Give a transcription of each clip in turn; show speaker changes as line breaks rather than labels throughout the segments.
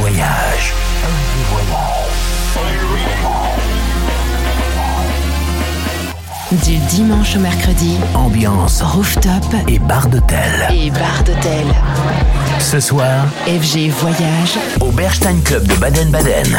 voyage.
Du dimanche au mercredi,
ambiance
rooftop
et bar d'hôtel.
Et bar d'hôtel.
Ce soir,
FG Voyage
au Berstein Club de Baden-Baden.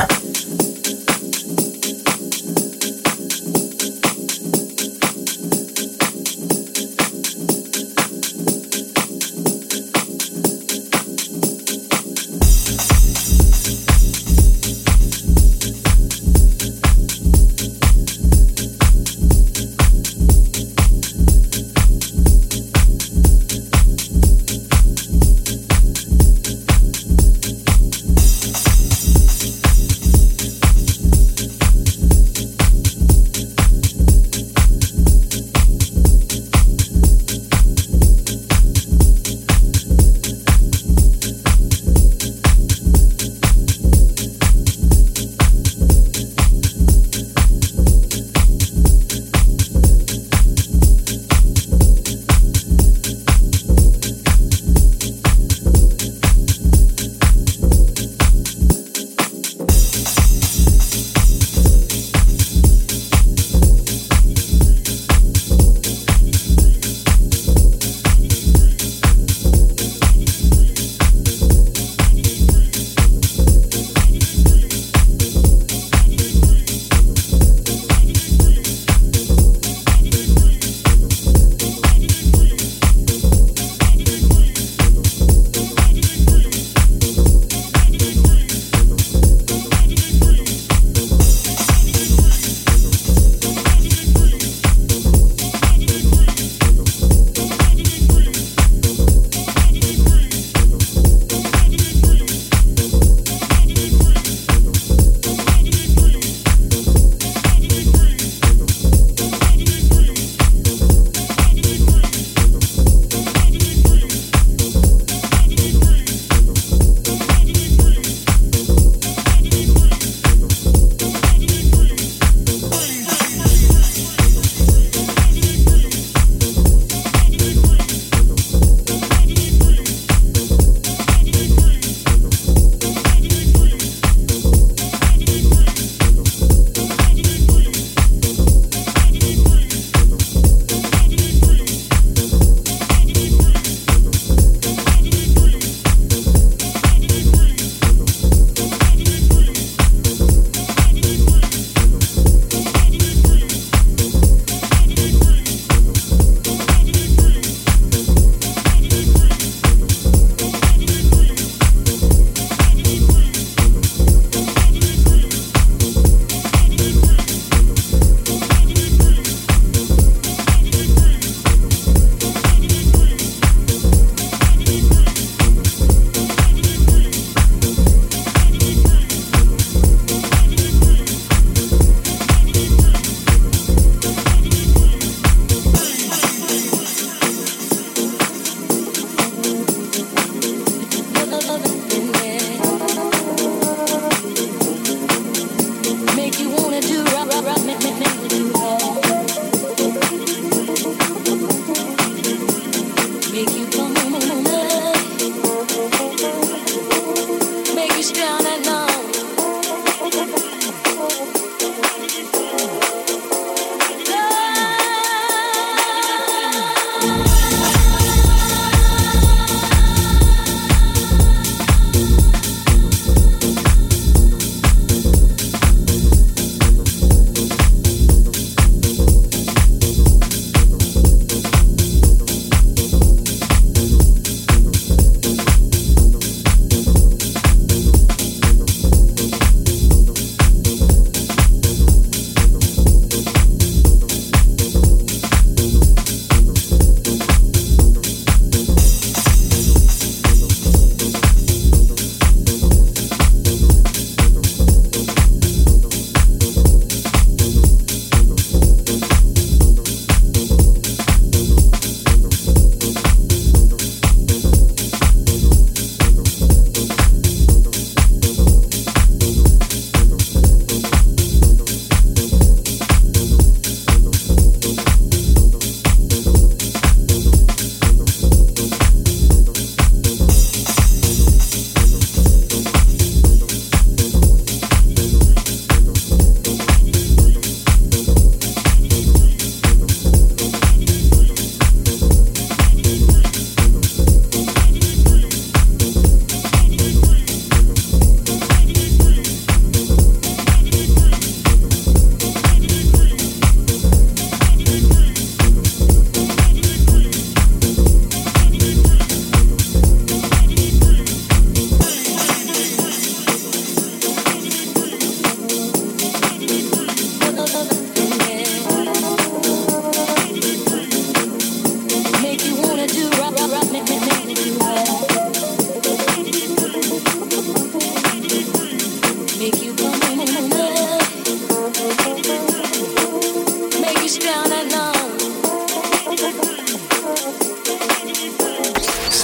Christian.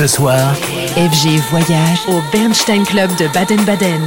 ce soir,
FG Voyage au Bernstein Club de Baden-Baden.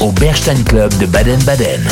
au Berstein Club de Baden-Baden.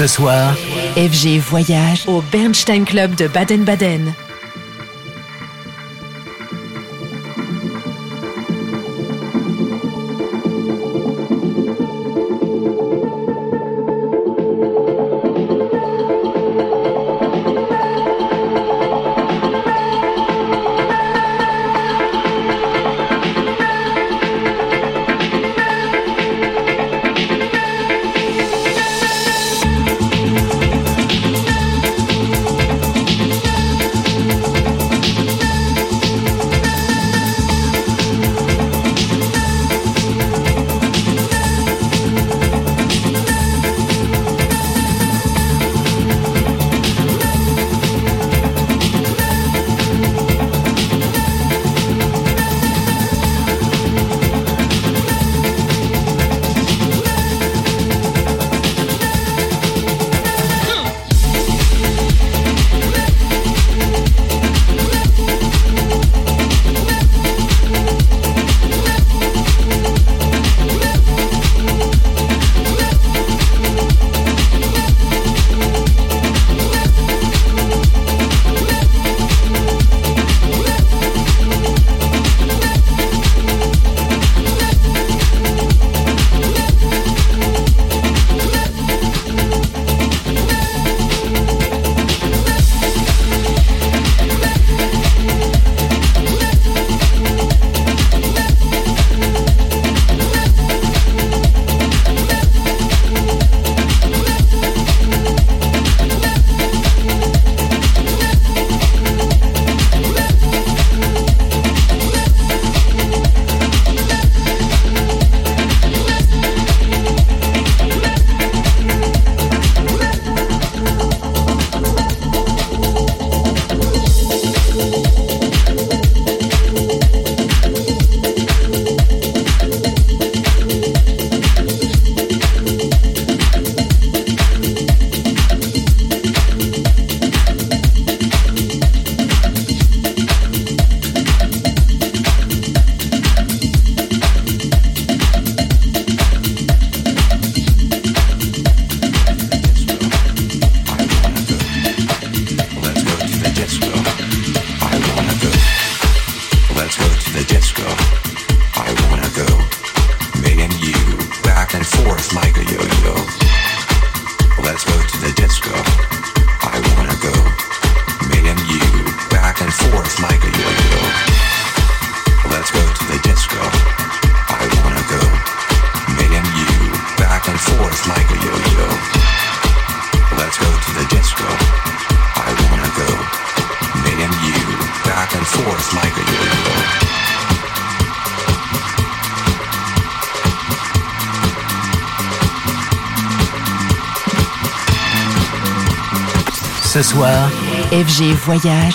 Ce soir, FG voyage au Bernstein Club de Baden-Baden.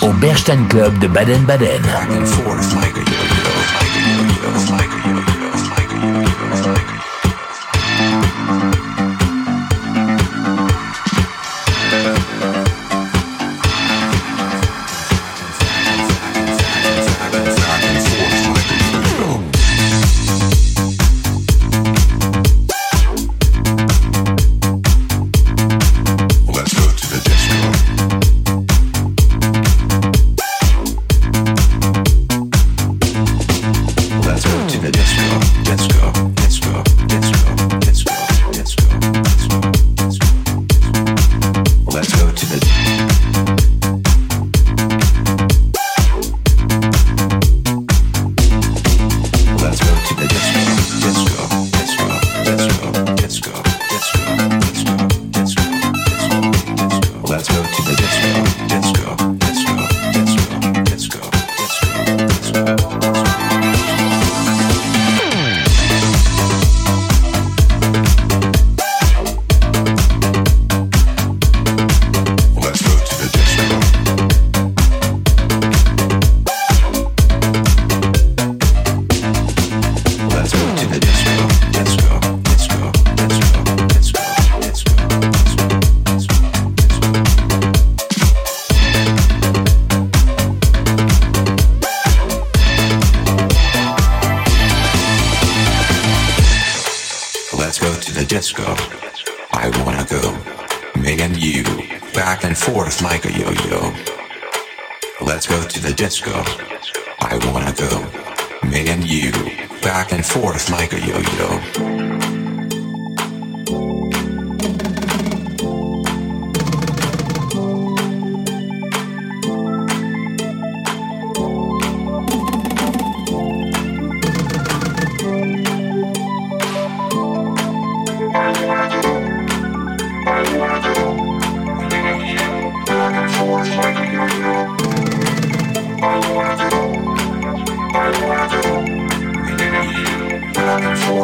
au Berstein Club de Baden-Baden.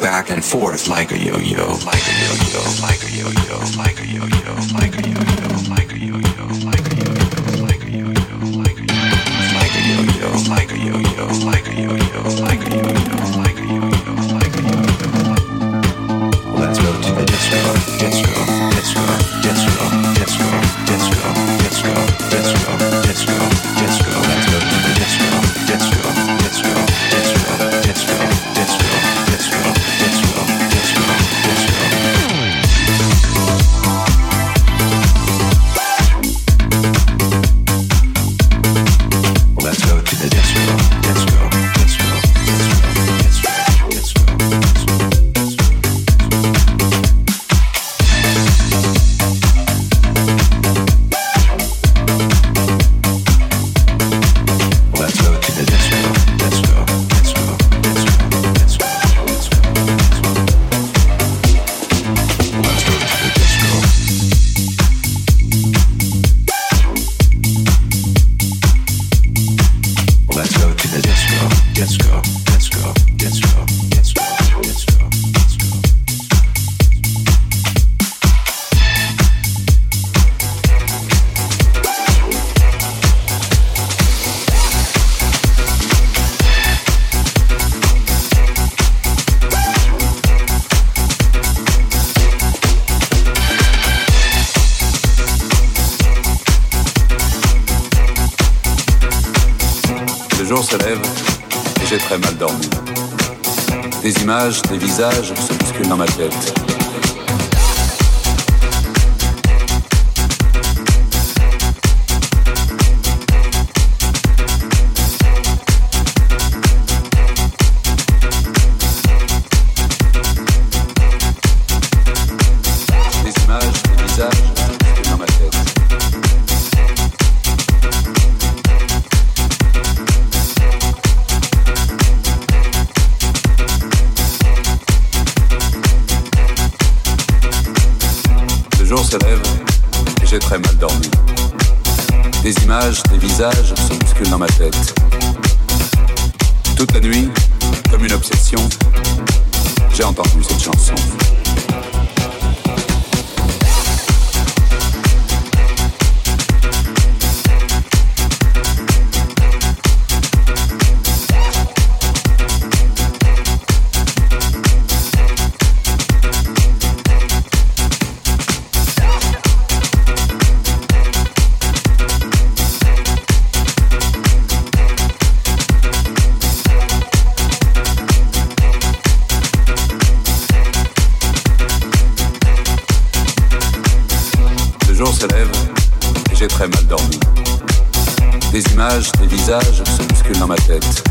back and forth like a yo-yo, like a yo-yo, like a yo-yo, like a yo-yo, like a yo-yo, like a yo-yo, like a yo-yo, like a yo-yo, like a yo-yo, like a yo-yo, like a yo-yo, like a yo-yo, like a yo-yo, like a yo-yo. like a yo-yo, Let's go to the disco, disco, disco, disco, disco, disco, disco, disco, disco, disco. Let's go to the disco, disco.
des visages s'obscurent dans ma tête. lève j'ai très mal dormi. Des images, des visages se musculent dans ma tête.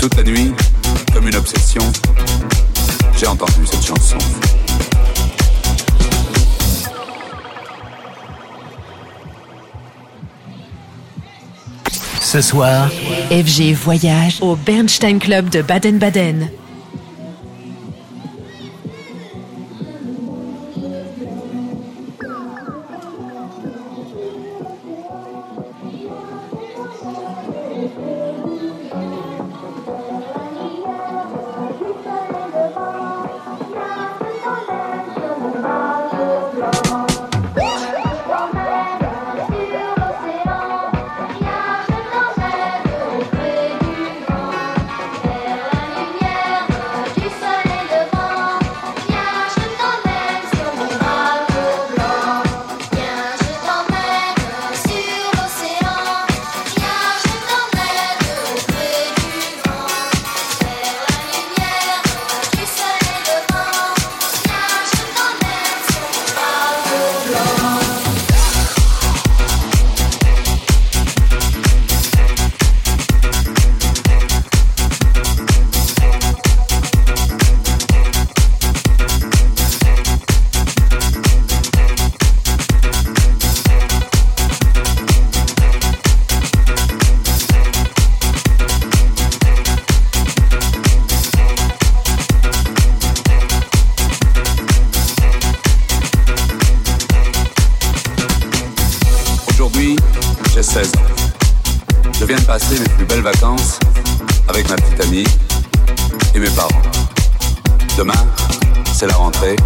Toute la nuit, comme une obsession, j'ai entendu cette chanson.
Ce soir, FG voyage au Bernstein Club de Baden-Baden.
Je viens de passer mes plus belles vacances avec ma petite amie et mes parents. Demain, c'est la rentrée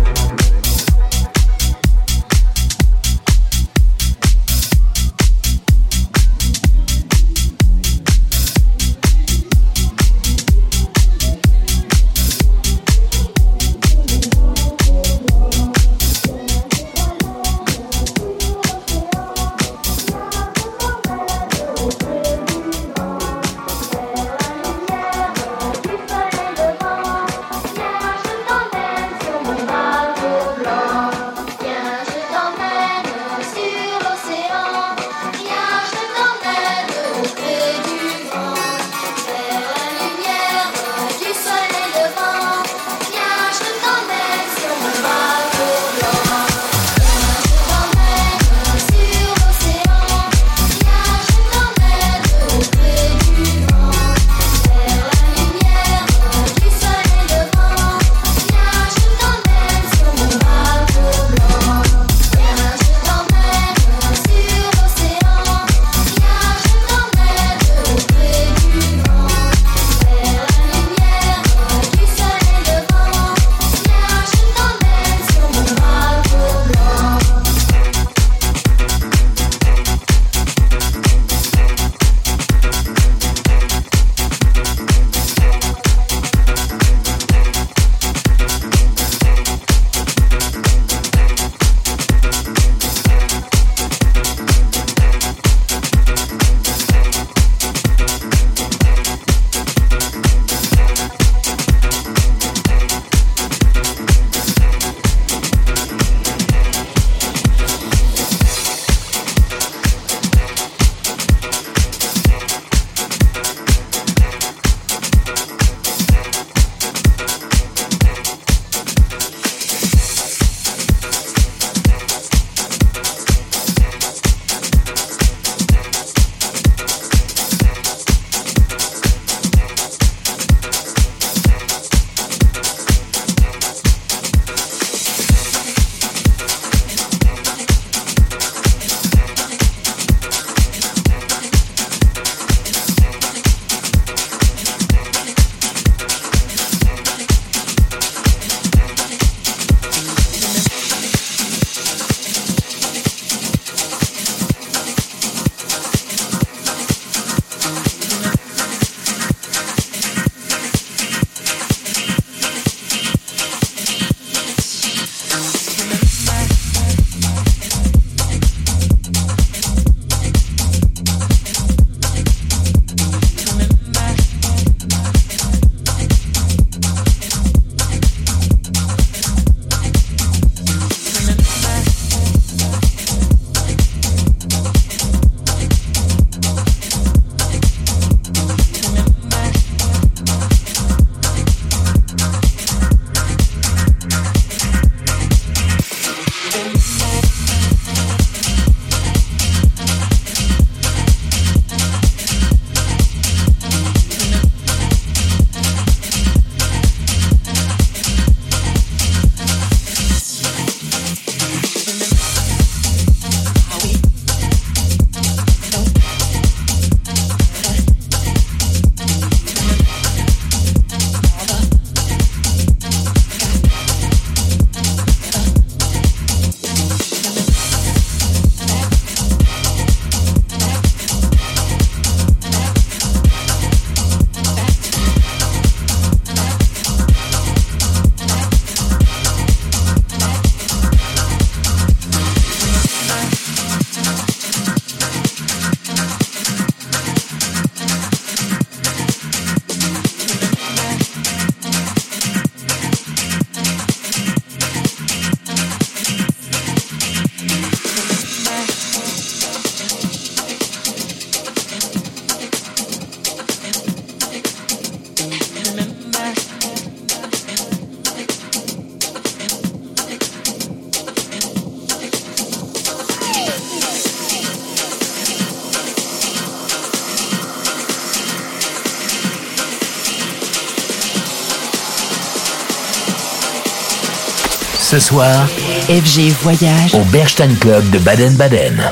ce soir, FG Voyage
au Berstein Club de Baden-Baden.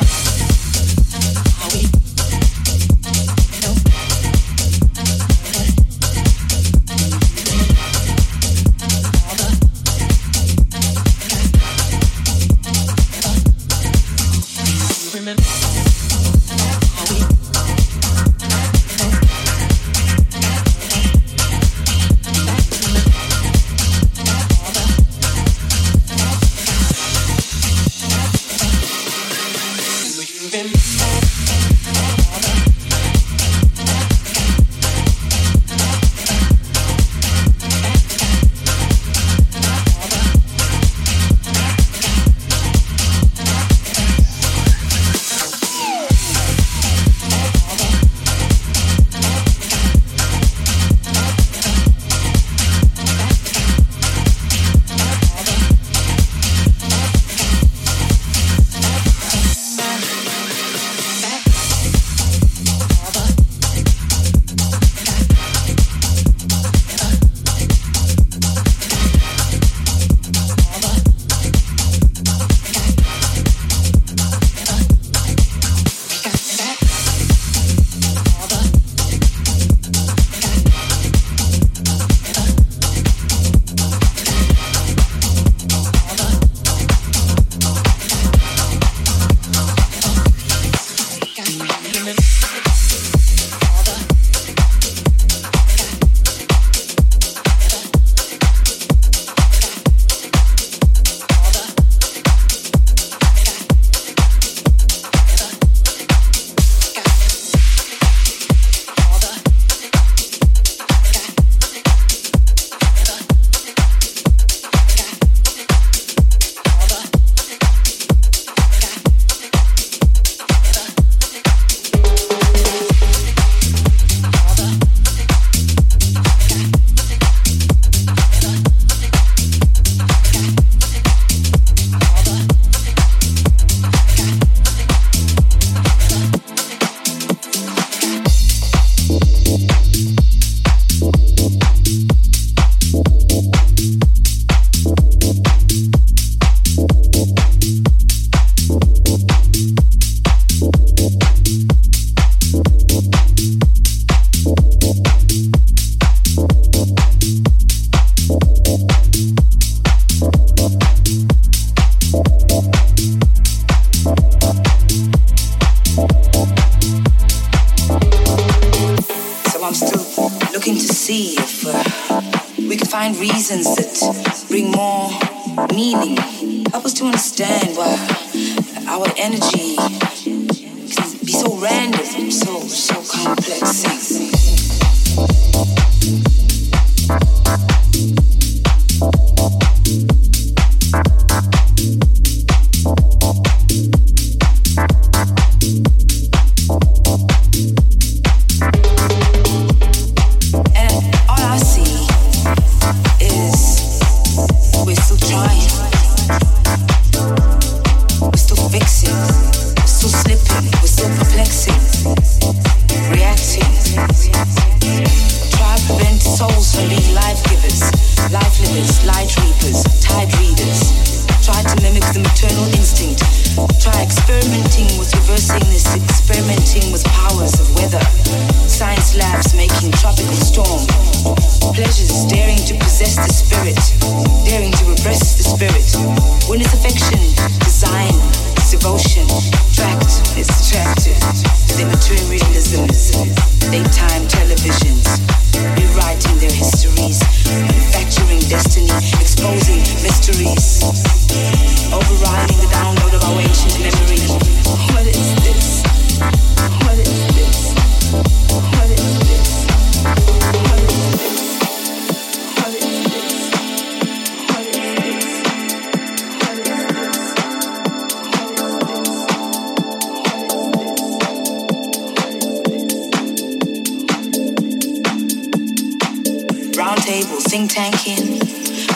think tanking,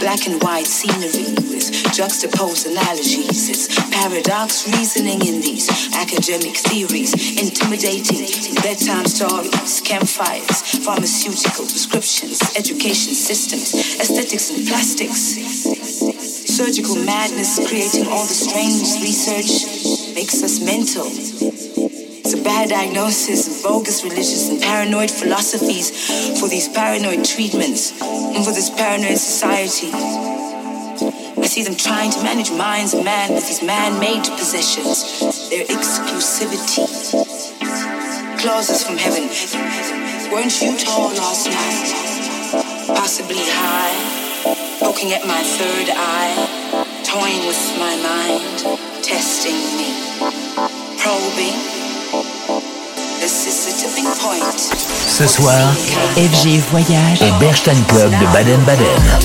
Black and white scenery with juxtaposed analogies. It's paradox reasoning in these academic theories. Intimidating bedtime stories, campfires, pharmaceutical prescriptions, education systems, aesthetics and plastics. Surgical madness creating all the strange research makes us mental. It's a bad diagnosis of bogus religious and paranoid philosophies for these paranoid treatments and for this paranoid society. I see them trying to manage minds of man with these man-made possessions, their exclusivity. Clauses from heaven. Weren't you tall last night? Possibly high, poking at my third eye, toying with my mind, testing me, probing
Ce soir,
FG
Voyage et
Berstein Club de Baden-Baden.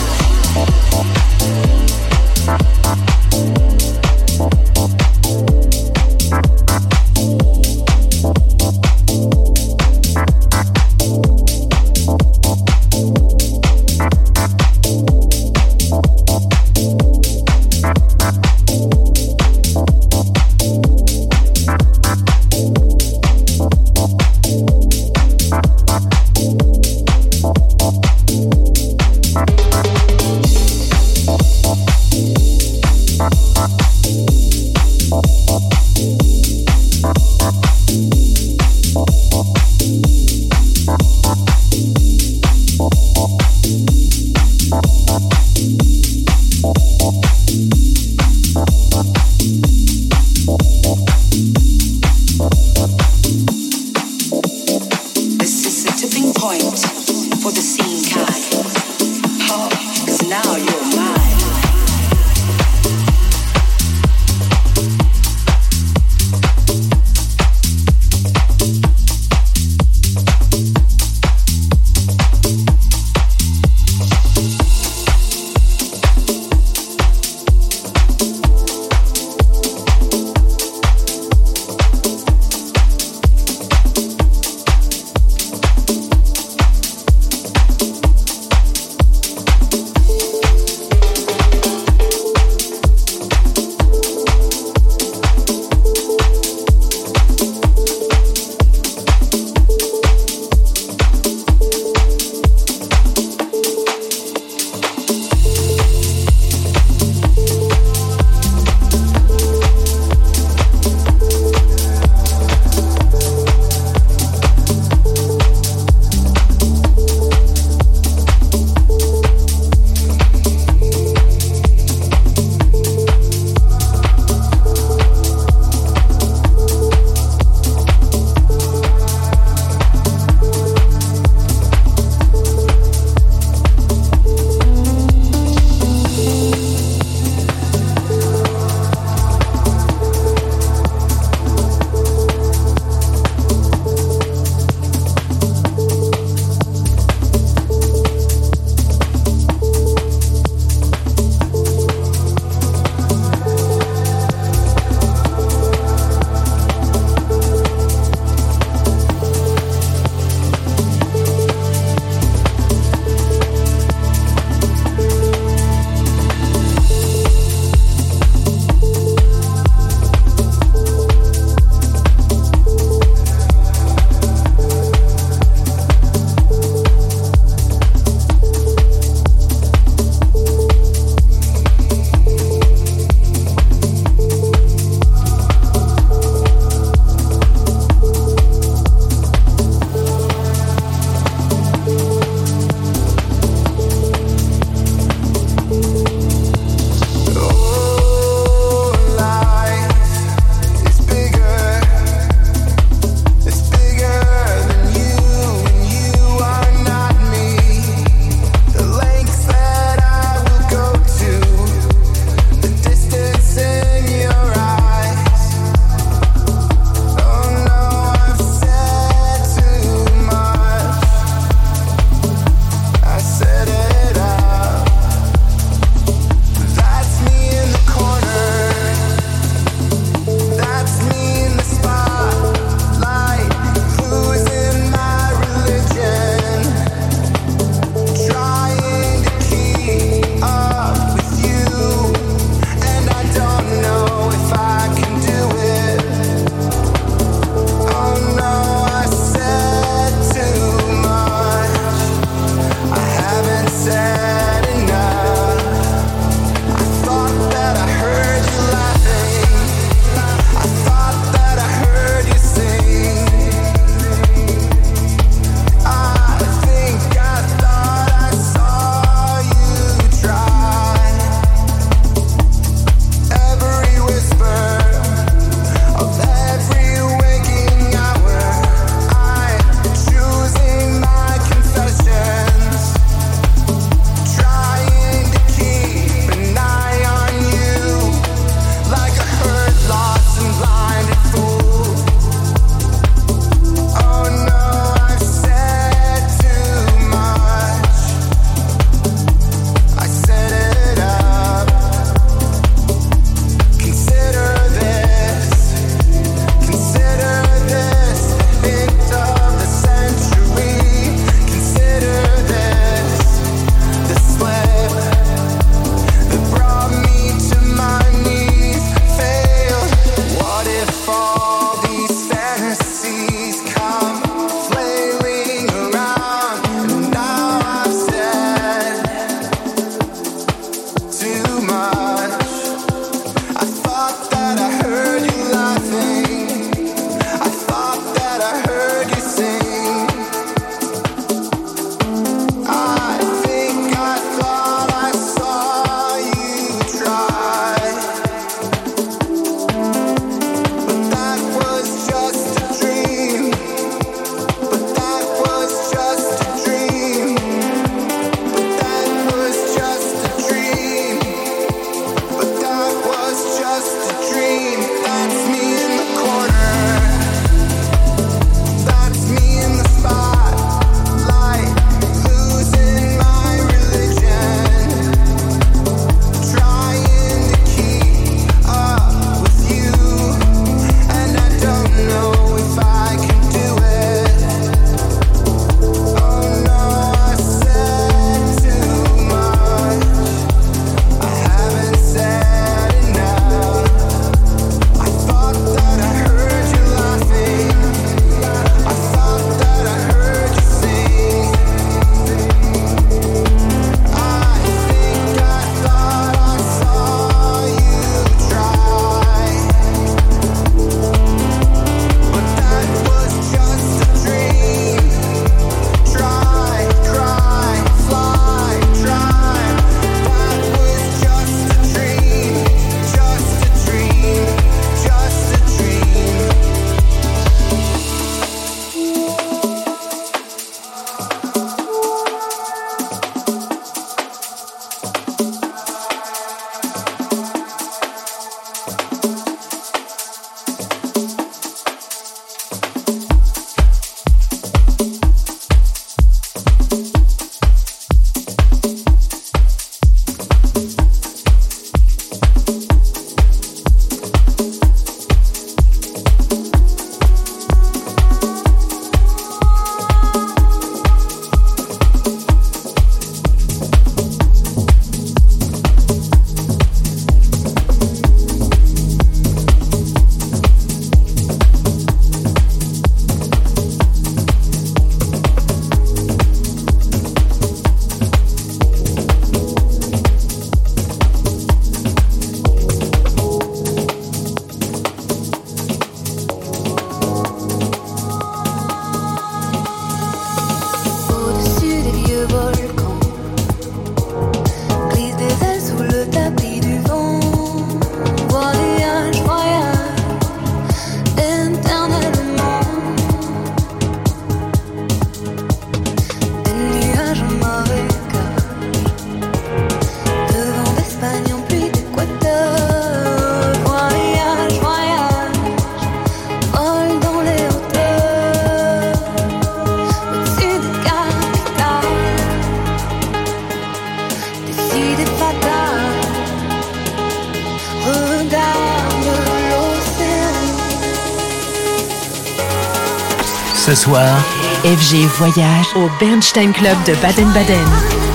FG Voyage au Bernstein Club de Baden-Baden.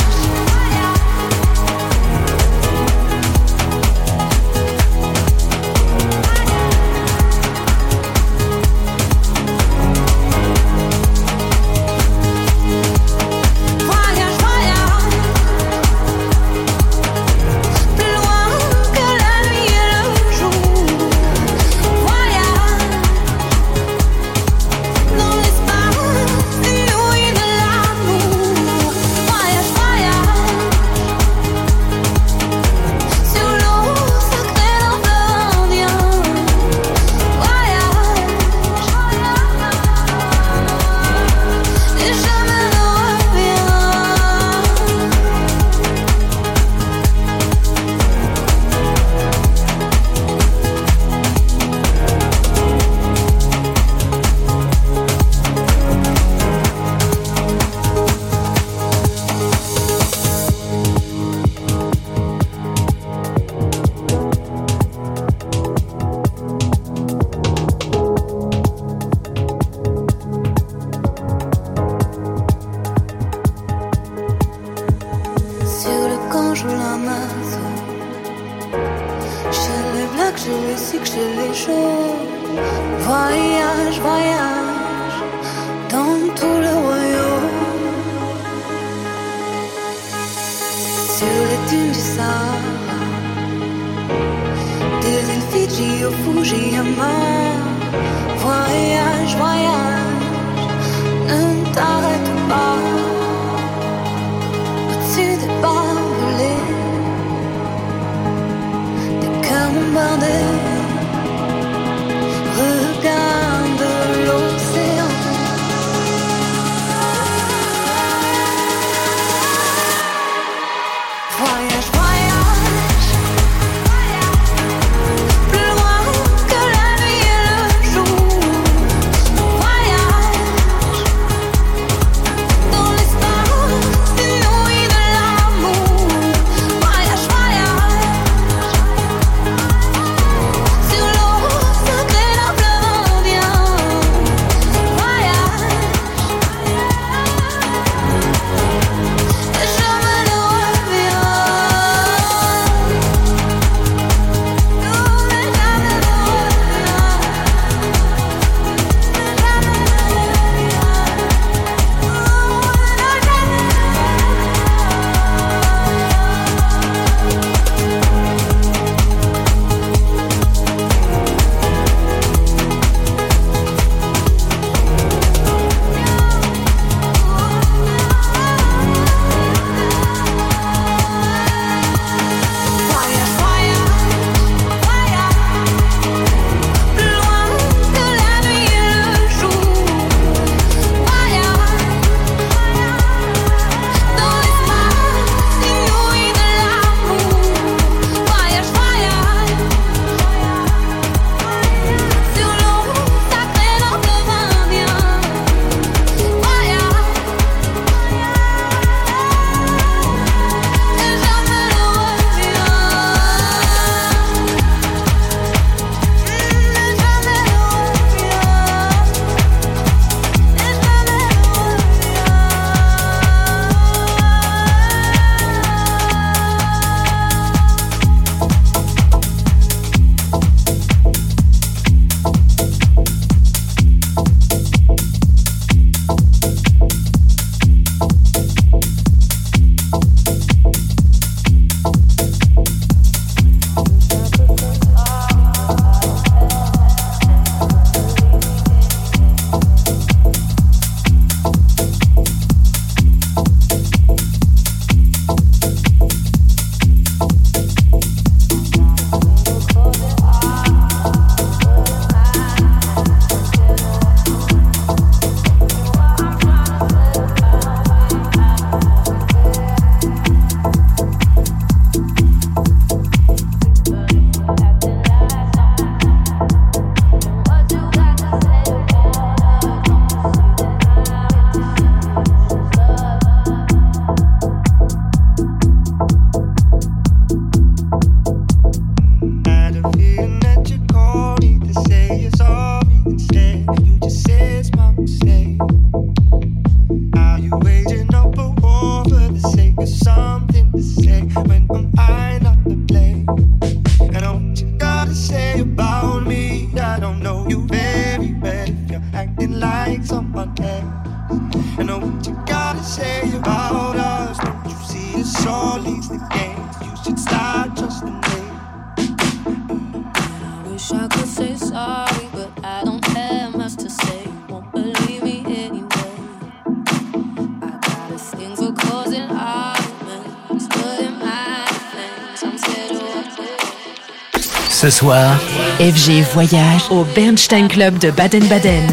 FG Voyage au Bernstein Club de Baden-Baden.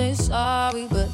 say sorry, but